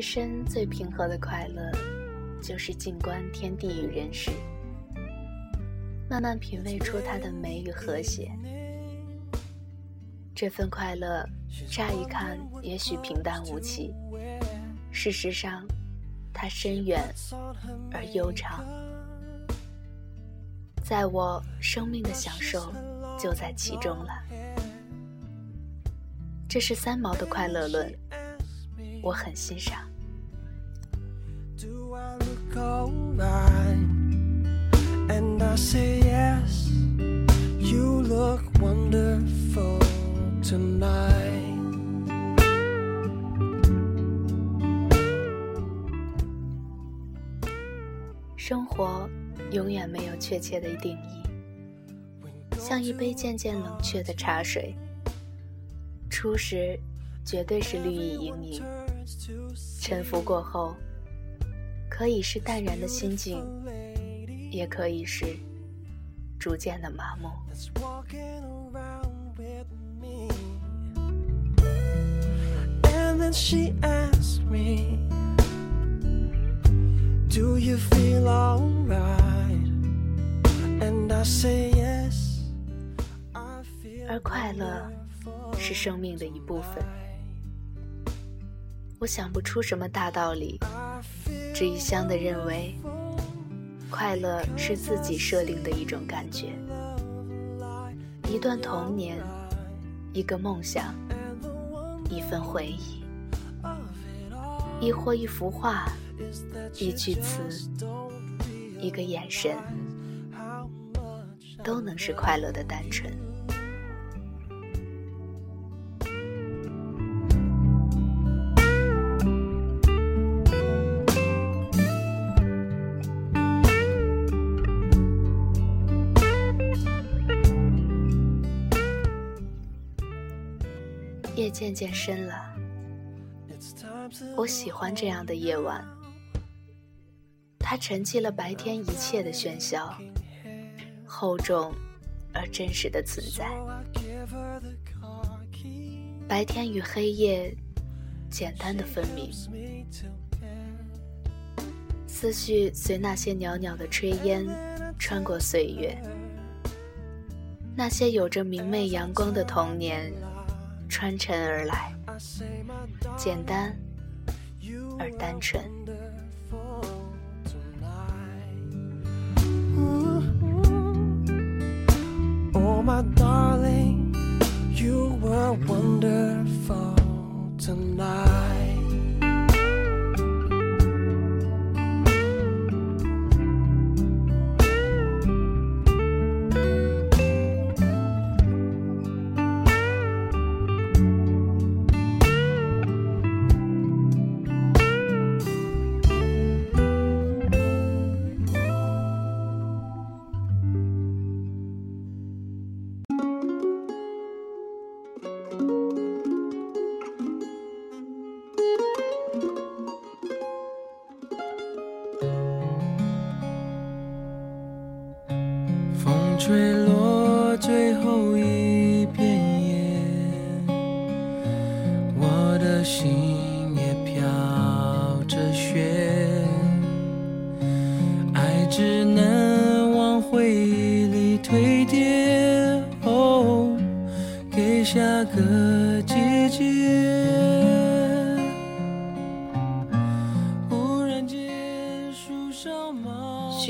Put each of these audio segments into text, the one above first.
最深、最平和的快乐，就是静观天地与人世，慢慢品味出它的美与和谐。这份快乐，乍一看也许平淡无奇，事实上，它深远而悠长。在我生命的享受就在其中了。这是三毛的快乐论，我很欣赏。生活永远没有确切的定义，像一杯渐渐冷却的茶水。初时，绝对是绿意盈盈；沉浮过后，可以是淡然的心境，也可以是逐渐的麻木。Do you feel alright? And I say yes. 而快乐是生命的一部分。我想不出什么大道理，只一厢的认为，快乐是自己设定的一种感觉，一段童年，一个梦想，一份回忆，亦或一幅画。一句词，一个眼神，都能是快乐的单纯。夜渐渐深了，我喜欢这样的夜晚。它沉寂了白天一切的喧嚣，厚重而真实的存在。白天与黑夜简单的分明，思绪随那些袅袅的炊烟穿过岁月，那些有着明媚阳光的童年穿尘而来，简单而单纯。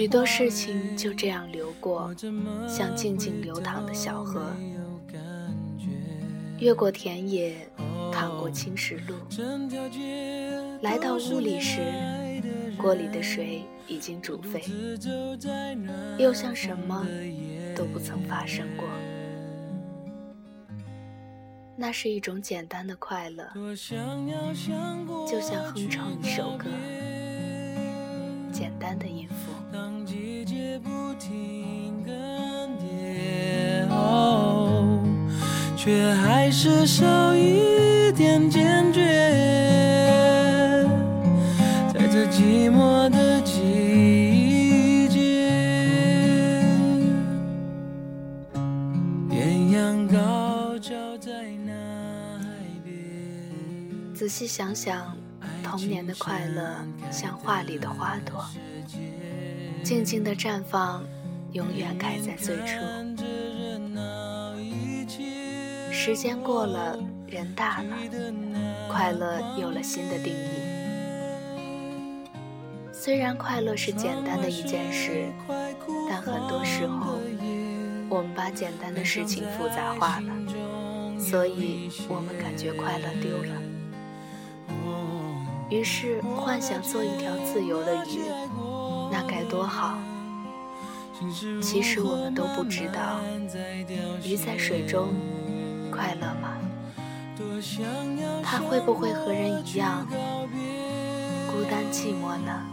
许多事情就这样流过，像静静流淌的小河，越过田野，淌过青石路。来到屋里时，锅里的水已经煮沸，又像什么都不曾发生过。那是一种简单的快乐，就像哼唱一首歌，简单的音符。听更迭却还是少一点坚决，在这寂寞的季节。艳阳高照在那海边。仔细想想，童年的快乐像画里的花朵，静静的绽放，永远开在最初。时间过了，人大了，快乐有了新的定义。虽然快乐是简单的一件事，但很多时候，我们把简单的事情复杂化了，所以我们感觉快乐丢了。于是幻想做一条自由的鱼，该多好！其实我们都不知道，鱼在水中。快乐吗？它会不会和人一样孤单寂寞呢？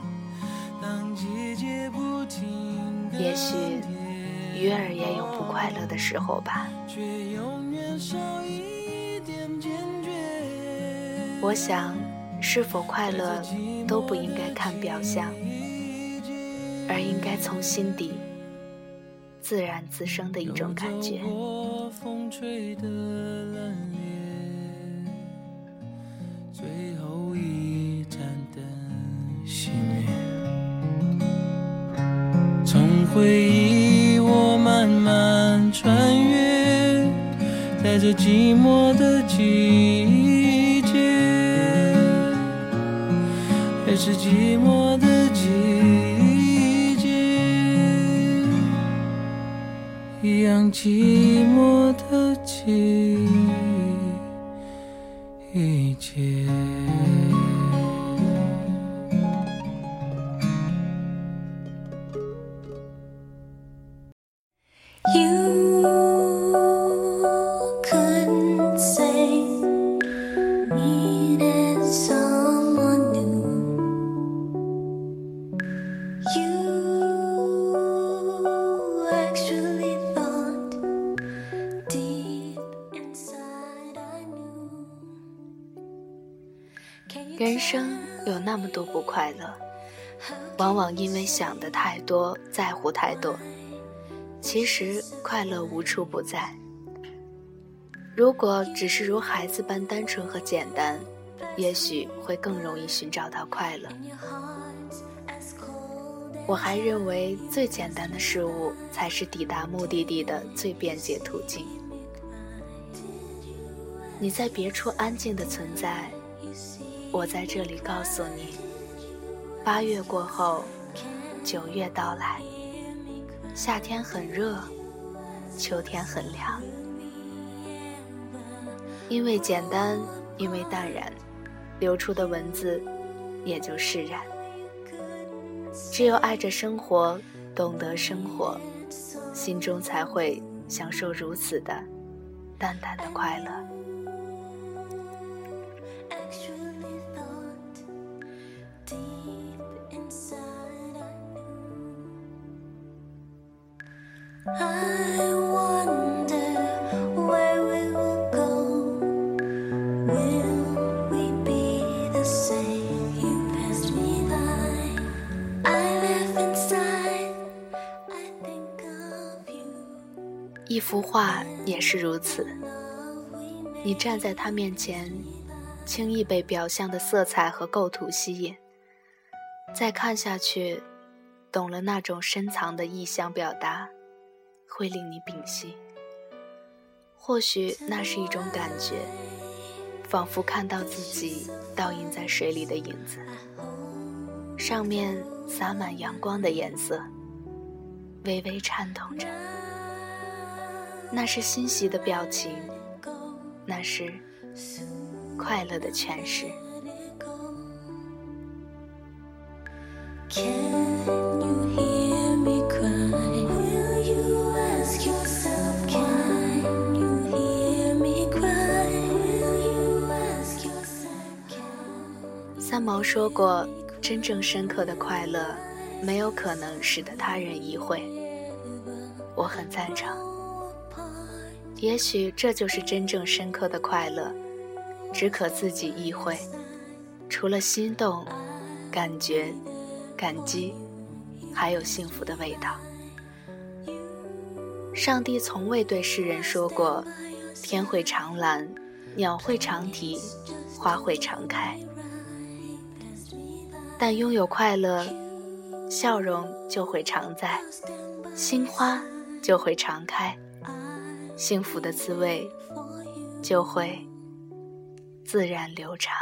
也许鱼儿也有不快乐的时候吧。我想，是否快乐都不应该看表象，而应该从心底。自然滋生的一种感觉过风吹的。最后一盏灯熄灭，从回忆我慢慢穿越，在这寂寞的季节，还是寂寞的。寂寞的季人生有那么多不快乐，往往因为想的太多，在乎太多。其实快乐无处不在。如果只是如孩子般单纯和简单，也许会更容易寻找到快乐。我还认为，最简单的事物才是抵达目的地的最便捷途径。你在别处安静的存在。我在这里告诉你，八月过后，九月到来。夏天很热，秋天很凉。因为简单，因为淡然，流出的文字也就释然。只有爱着生活，懂得生活，心中才会享受如此的淡淡的快乐。一幅画也是如此，你站在它面前，轻易被表象的色彩和构图吸引，再看下去，懂了那种深藏的意象表达，会令你屏息。或许那是一种感觉，仿佛看到自己倒映在水里的影子，上面洒满阳光的颜色，微微颤动着。那是欣喜的表情，那是快乐的诠释。三毛说过：“真正深刻的快乐，没有可能使得他人意会。”我很赞成。也许这就是真正深刻的快乐，只可自己意会。除了心动、感觉、感激，还有幸福的味道。上帝从未对世人说过：“天会长蓝，鸟会长啼，花会常开。”但拥有快乐，笑容就会常在，心花就会常开，幸福的滋味就会自然流长。